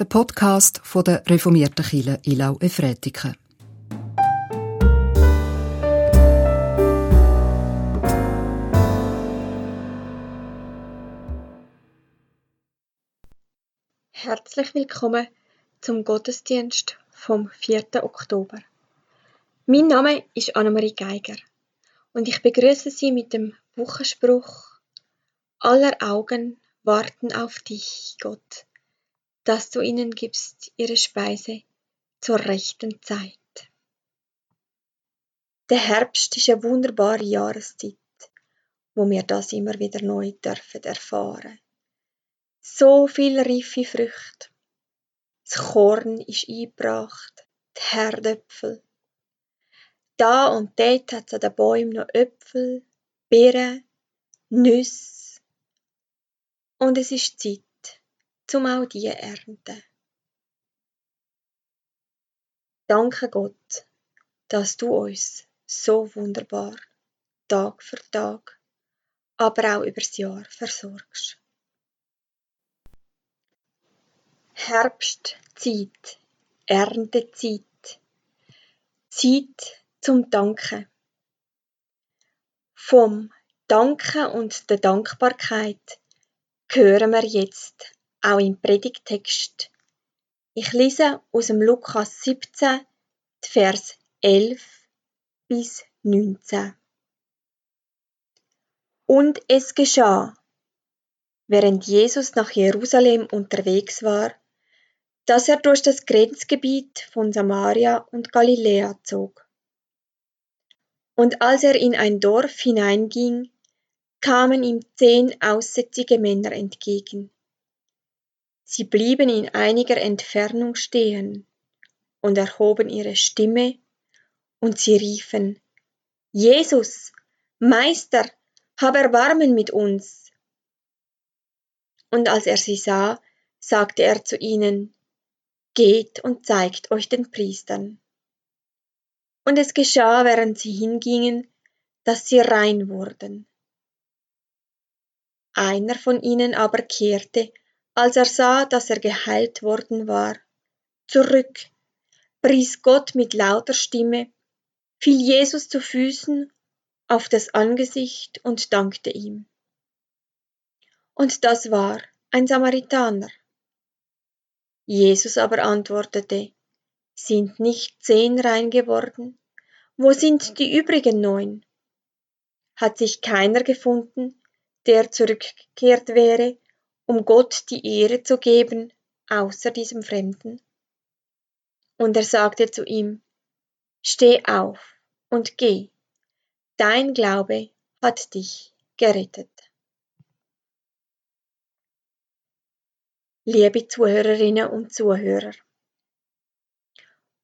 der Podcast von der reformierten Kirche Ilau Efretiken. Herzlich willkommen zum Gottesdienst vom 4. Oktober. Mein Name ist Annemarie Geiger und ich begrüße Sie mit dem Wochenspruch Aller Augen warten auf dich, Gott, dass du ihnen gibst ihre Speise zur rechten Zeit. Der Herbst ist eine wunderbare Jahreszeit, wo wir das immer wieder neu dürfen erfahren so viel reife Früchte. Das Korn ist eingebracht, die Herdöpfel. Da und dort hat es an den Bäumen noch Äpfel, Beeren, Nüsse. Und es ist Zeit, zum auch die ernten. Danke Gott, dass du uns so wunderbar Tag für Tag, aber auch übers Jahr versorgst. Herbstzeit, Erntezeit, Zeit zum Danken. Vom Danken und der Dankbarkeit hören wir jetzt auch im Predigtext. Ich lese aus dem Lukas 17, Vers 11 bis 19. Und es geschah, während Jesus nach Jerusalem unterwegs war, dass er durch das Grenzgebiet von Samaria und Galiläa zog. Und als er in ein Dorf hineinging, kamen ihm zehn aussätzige Männer entgegen. Sie blieben in einiger Entfernung stehen und erhoben ihre Stimme, und sie riefen, Jesus, Meister, hab Erbarmen mit uns. Und als er sie sah, sagte er zu ihnen, Geht und zeigt euch den Priestern. Und es geschah, während sie hingingen, dass sie rein wurden. Einer von ihnen aber kehrte, als er sah, dass er geheilt worden war, zurück, pries Gott mit lauter Stimme, fiel Jesus zu Füßen auf das Angesicht und dankte ihm. Und das war ein Samaritaner. Jesus aber antwortete, sind nicht zehn rein geworden? Wo sind die übrigen neun? Hat sich keiner gefunden, der zurückgekehrt wäre, um Gott die Ehre zu geben, außer diesem Fremden? Und er sagte zu ihm, Steh auf und geh, dein Glaube hat dich gerettet. liebe Zuhörerinnen und Zuhörer,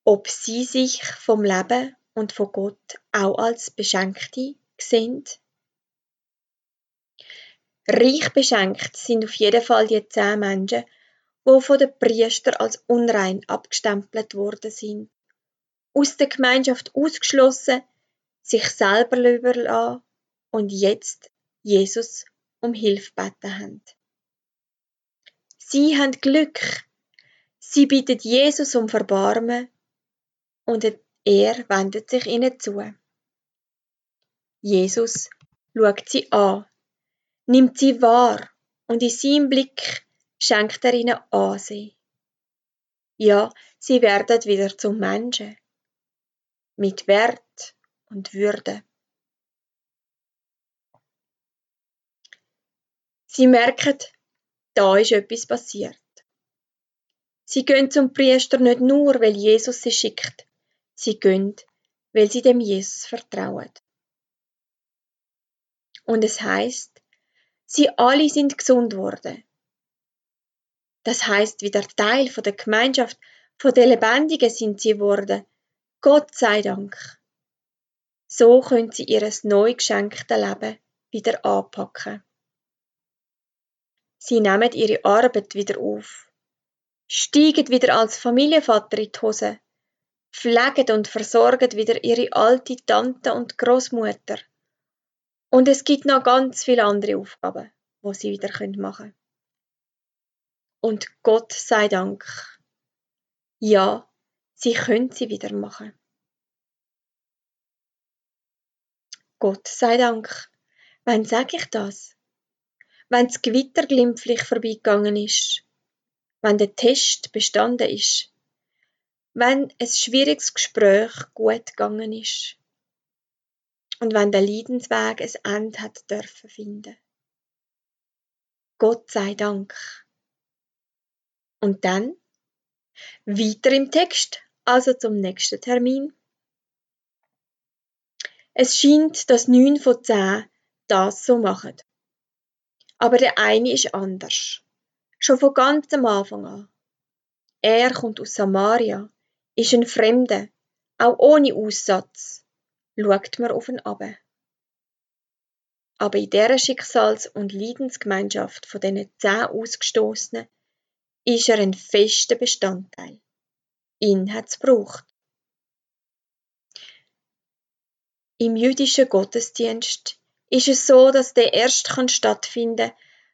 ob Sie sich vom Leben und von Gott auch als Beschenkte sehen? Reich beschenkt sind auf jeden Fall die zehn Menschen, die von den Priestern als unrein abgestempelt worden sind, aus der Gemeinschaft ausgeschlossen, sich selber überlassen und jetzt Jesus um Hilfe beten haben. Sie haben Glück. Sie bittet Jesus um Verbarmen und er wendet sich ihnen zu. Jesus schaut sie an, nimmt sie wahr und in seinem Blick schenkt er ihnen Ansehen. Ja, sie werden wieder zum Menschen. Mit Wert und Würde. Sie merken, da ist etwas passiert. Sie gehen zum Priester nicht nur, weil Jesus sie schickt. Sie gehen, weil sie dem Jesus vertrauen. Und es heißt, sie alle sind gesund worden. Das heißt, wieder Teil von der Gemeinschaft, von der Lebendigen sind sie worden. Gott sei Dank. So können sie ihres neu geschenkten Leben wieder anpacken. Sie nehmen ihre Arbeit wieder auf, steigen wieder als Familienvater in die Hose, pflegen und versorgen wieder ihre alte Tante und Großmutter. Und es gibt noch ganz viele andere Aufgaben, wo sie wieder machen können. Und Gott sei Dank. Ja, sie können sie wieder machen. Gott sei Dank. Wann sage ich das? Wenn das Gewitter glimpflich vorbeigegangen ist, wenn der Test bestanden ist, wenn ein schwieriges Gespräch gut gegangen ist und wenn der Leidensweg ein Ende hat dürfen finden. Gott sei Dank. Und dann weiter im Text, also zum nächsten Termin. Es scheint, dass neun von zehn das so machen. Aber der eine ist anders. Schon von ganz am Anfang an. Er kommt aus Samaria, ist ein Fremder, auch ohne Aussatz, schaut man auf ihn ab. Aber in dieser Schicksals- und Leidensgemeinschaft von diesen zehn Ausgestoßenen ist er ein fester Bestandteil. Ihn hat's gebraucht. Im jüdischen Gottesdienst ist es so, dass der erst kann stattfinden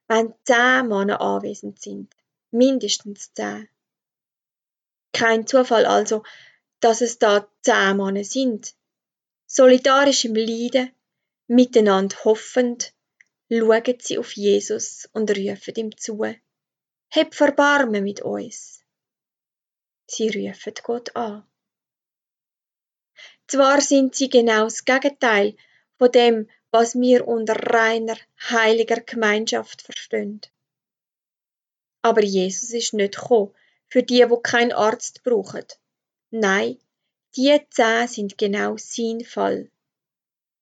wenn zehn Männer anwesend sind. Mindestens zehn. Kein Zufall also, dass es da zehn Männer sind. Solidarisch im Leiden, miteinander hoffend, schauen sie auf Jesus und rufen ihm zu. Heb Verbarmen mit uns. Sie rufen Gott an. Zwar sind sie genau das Gegenteil von dem, was wir unter reiner, heiliger Gemeinschaft verstehen. Aber Jesus ist nicht gekommen für die, wo keinen Arzt brauchen. Nein, die zehn sind genau sein Fall.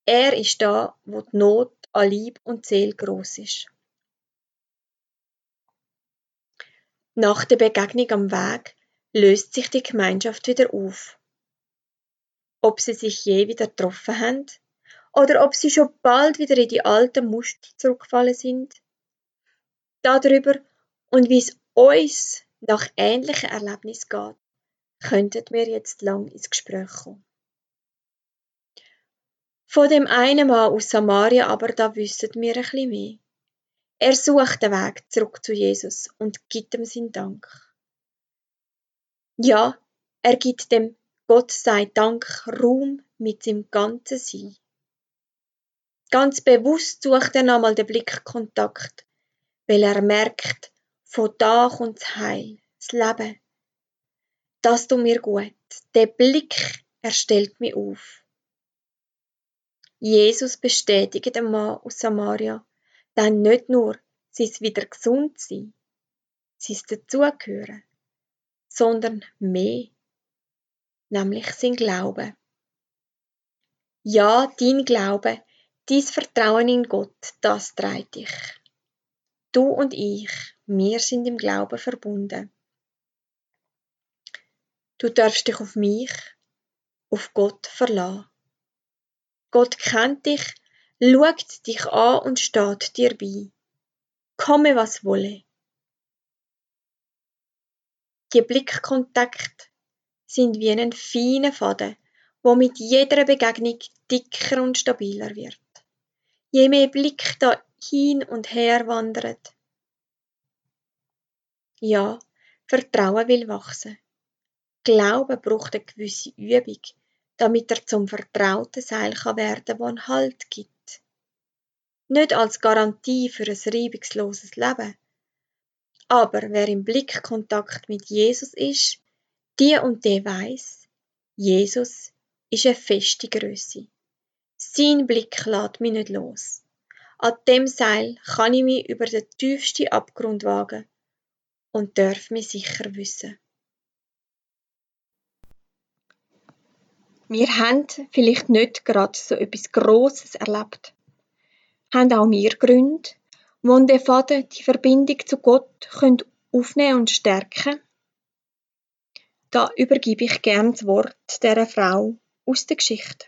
Er ist da, wo die Not an Lieb und Seele groß ist. Nach der Begegnung am Weg löst sich die Gemeinschaft wieder auf ob sie sich je wieder getroffen haben oder ob sie schon bald wieder in die alten Muster zurückgefallen sind. Darüber und wie es uns nach ähnlichen Erlebnissen geht, könnten wir jetzt lang ins Gespräch kommen. Von dem einen Mann aus Samaria aber da wissen wir ein bisschen mehr. Er sucht den Weg zurück zu Jesus und gibt ihm seinen Dank. Ja, er gibt dem Gott sei Dank Ruhm mit seinem ganzen Sein. Ganz bewusst sucht er nochmal den Blickkontakt, weil er merkt, von da kommt das Heil, das Leben. Das tut mir gut. Der Blick, er stellt mich auf. Jesus bestätigt dem Mann aus Samaria dann nicht nur sein wieder gesund sein, sein Dazugehören, sondern mehr nämlich sein Glaube. Ja, dein Glaube, dein Vertrauen in Gott, das trägt dich. Du und ich, wir sind im Glauben verbunden. Du darfst dich auf mich, auf Gott verlassen. Gott kennt dich, schaut dich an und steht dir bei. Komme, was wolle. Die Blickkontakt sind wie ein feiner Faden, wo mit jeder Begegnung dicker und stabiler wird. Je mehr Blick da hin und her wandert. Ja, Vertrauen will wachsen. Glaube braucht eine gewisse Übung, damit er zum vertrauten Seil kann werden, wo einen Halt gibt. Nicht als Garantie für ein reibungsloses Leben. Aber wer im Blickkontakt mit Jesus ist, die und der weiß, Jesus ist eine feste Größe. Sein Blick lässt mich nicht los. An dem Seil kann ich mich über den tiefsten Abgrund wagen und darf mich sicher wissen. Wir haben vielleicht nicht gerade so etwas Grosses erlebt, haben auch wir Gründe, wo der Vater die Verbindung zu Gott aufnehmen und stärken da übergebe ich gern das Wort der Frau aus der Geschichte.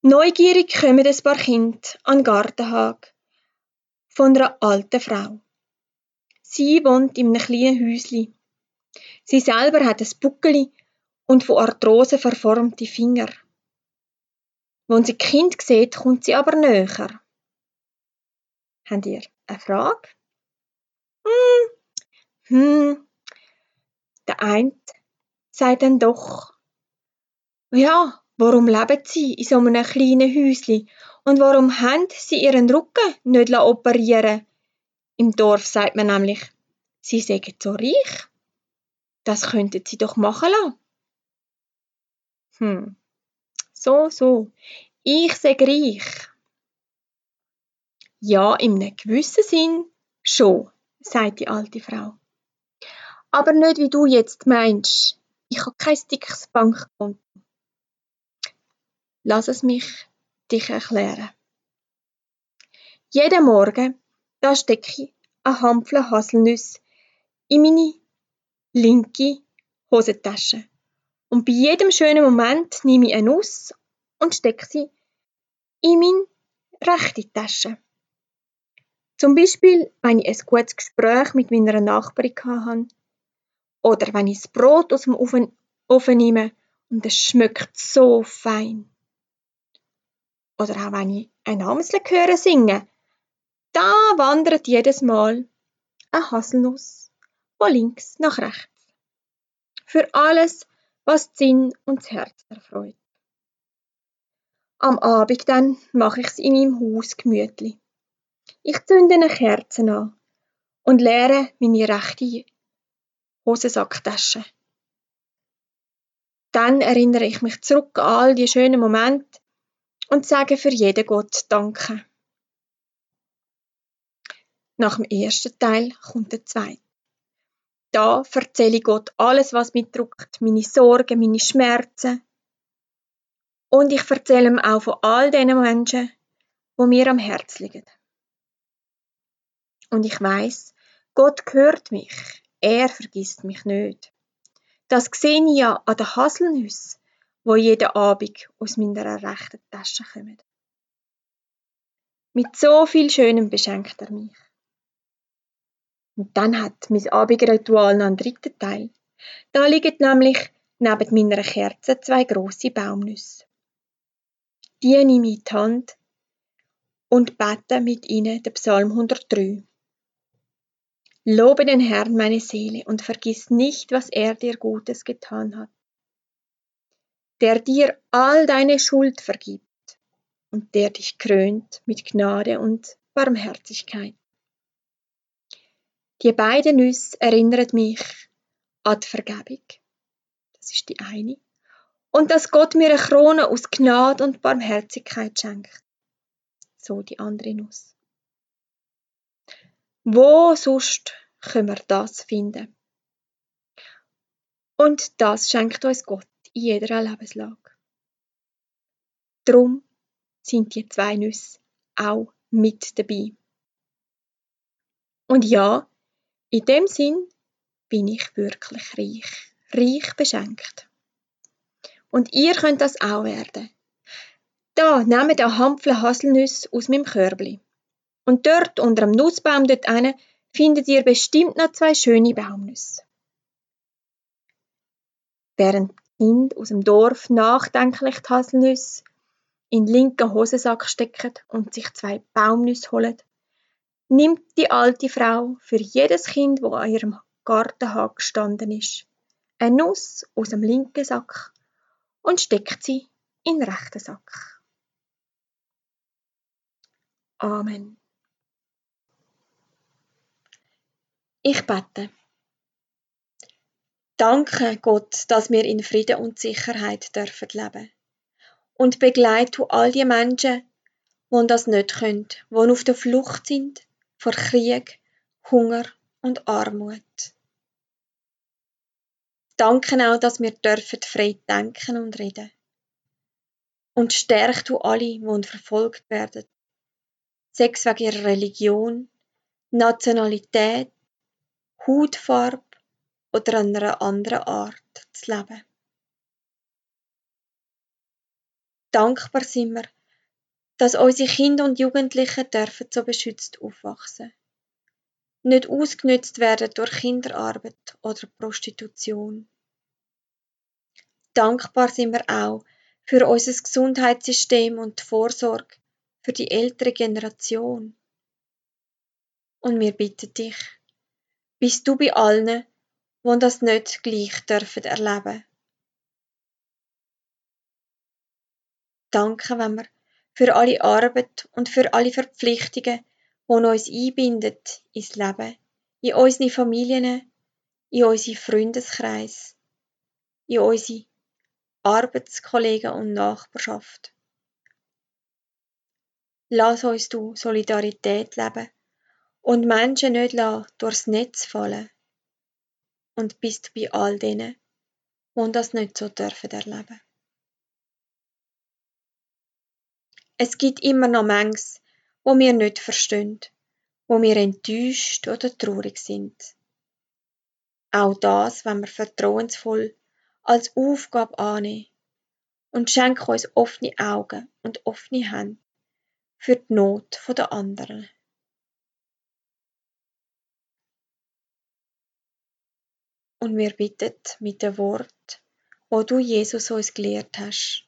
Neugierig kommen ein paar Kinder an den Gartenhag von einer alten Frau. Sie wohnt in einem kleinen Häuschen. Sie selber hat ein Buckeli und von Arthrose verformte Finger. Wenn sie Kind sieht, kommt sie aber näher. Habt ihr eine Frage? hm, hm, der eine sagt dann doch, ja, warum leben sie in so einem kleinen Häuschen und warum haben sie ihren Rücken nicht operieren Im Dorf sagt man nämlich, sie sägen so reich. Das könnten sie doch machen lassen. Hm, so, so, ich sag reich. Ja, in einem gewissen Sinn schon, sagt die alte Frau. Aber nicht wie du jetzt meinst. Ich habe kein dickes Bankkonto. Lass es mich dich erklären. Jeden Morgen, da stecke ich eine Handvoll Haselnüsse in meine linke Hosentasche. Und bei jedem schönen Moment nehme ich eine Nuss und stecke sie in meine rechte Tasche. Zum Beispiel, wenn ich ein gutes Gespräch mit meiner Nachbarin hatte oder wenn ich das Brot aus dem Ofen, Ofen nehme und es schmeckt so fein. Oder auch wenn ich ein Amsel singen, da wandert jedes Mal eine Haselnuss von links nach rechts. Für alles, was Sinn und das Herz erfreut. Am Abend dann mache ich es in meinem Haus gemütlich. Ich zünde eine Kerze an und leere meine rechte Hosensacktasche. Dann erinnere ich mich zurück an all die schönen Momente und sage für jeden Gott Danke. Nach dem ersten Teil kommt der zweite. Da erzähle ich Gott alles, was mich drückt, meine Sorgen, meine Schmerzen. Und ich erzähle ihm auch von all den Menschen, wo mir am Herz liegen. Und ich weiß, Gott hört mich. Er vergisst mich nicht. Das sehe ich ja an den Haselnüssen, wo jeden Abend aus meiner rechten Tasche kommen. Mit so viel Schönem beschenkt er mich. Und dann hat mein Abendritual noch einen dritten Teil. Da liegen nämlich neben meiner Kerze zwei große Baumnüsse. Die nehme ich in die Hand und bete mit ihnen den Psalm 103. Lobe den Herrn, meine Seele, und vergiss nicht, was er dir Gutes getan hat. Der dir all deine Schuld vergibt und der dich krönt mit Gnade und Barmherzigkeit. Die beiden Nüsse erinnern mich an die Vergebung. Das ist die eine. Und dass Gott mir eine Krone aus Gnade und Barmherzigkeit schenkt. So die andere Nuss. Wo sonst können wir das finden? Und das schenkt uns Gott in jeder Lebenslage. Drum sind die zwei Nüsse auch mit dabei. Und ja, in dem Sinn bin ich wirklich reich, reich beschenkt. Und ihr könnt das auch werden. Da, nehmt eine Handvoll Haselnüsse aus meinem Körbli. Und dort unter dem Nussbaum dort eine findet ihr bestimmt noch zwei schöne Baumnüsse. Während Kind aus dem Dorf nachdenklich die Haselnüsse in den linken Hosensack stecken und sich zwei Baumnüsse holen, nimmt die alte Frau für jedes Kind, wo an ihrem Gartenhag gestanden ist, eine Nuss aus dem linken Sack und steckt sie in den rechten Sack. Amen. Ich bete. Danke Gott, dass wir in Frieden und Sicherheit dürfen leben. Und begleite all die Menschen, die das nicht können, die auf der Flucht sind vor Krieg, Hunger und Armut. Danke auch, dass wir dürfen frei denken und reden. Und stärk du alle, die verfolgt werden, sechs wegen ihrer Religion, Nationalität, Hautfarbe oder einer anderen Art zu leben. Dankbar sind wir, dass unsere Kinder und Jugendlichen dürfen so beschützt aufwachsen. Nicht ausgenützt werden durch Kinderarbeit oder Prostitution. Dankbar sind wir auch für unser Gesundheitssystem und die Vorsorge für die ältere Generation. Und wir bitten dich, bist du bei allen, die das nicht gleich dürfen erleben. Danke, wenn wir für alle Arbeit und für alle Verpflichtungen, die uns einbinden ins Leben, in unsere Familien, in unsere Freundeskreis, in unsere Arbeitskollegen und Nachbarschaft. Lass uns du Solidarität leben und Menschen nicht durchs Netz fallen. Und bist bei all denen, die das nicht so dürfen erleben. Es gibt immer noch Mengs, wo wir nicht verstehen, wo wir enttäuscht oder traurig sind. Auch das, wenn wir vertrauensvoll als Aufgabe annehmen und schenken uns offene Augen und offene Hände für die Not der anderen. Und wir bitten mit dem Wort, wo du Jesus uns gelehrt hast,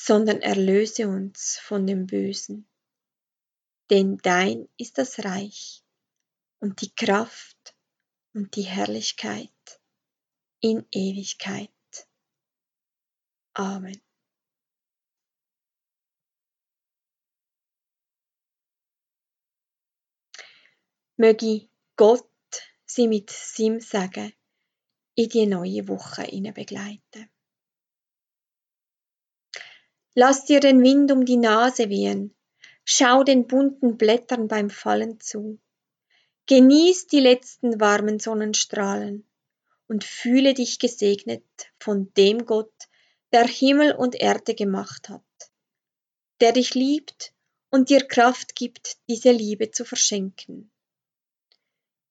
sondern erlöse uns von dem Bösen. Denn dein ist das Reich und die Kraft und die Herrlichkeit in Ewigkeit. Amen. Möge Gott sie mit seinem Segen in die neue Woche begleiten. Lass dir den Wind um die Nase wehen, schau den bunten Blättern beim Fallen zu. Genieß die letzten warmen Sonnenstrahlen und fühle dich gesegnet von dem Gott, der Himmel und Erde gemacht hat, der dich liebt und dir Kraft gibt, diese Liebe zu verschenken.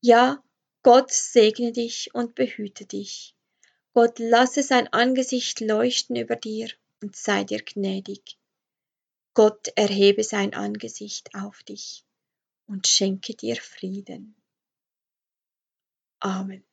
Ja, Gott segne dich und behüte dich. Gott lasse sein Angesicht leuchten über dir und sei dir gnädig. Gott erhebe sein Angesicht auf dich und schenke dir Frieden. Amen.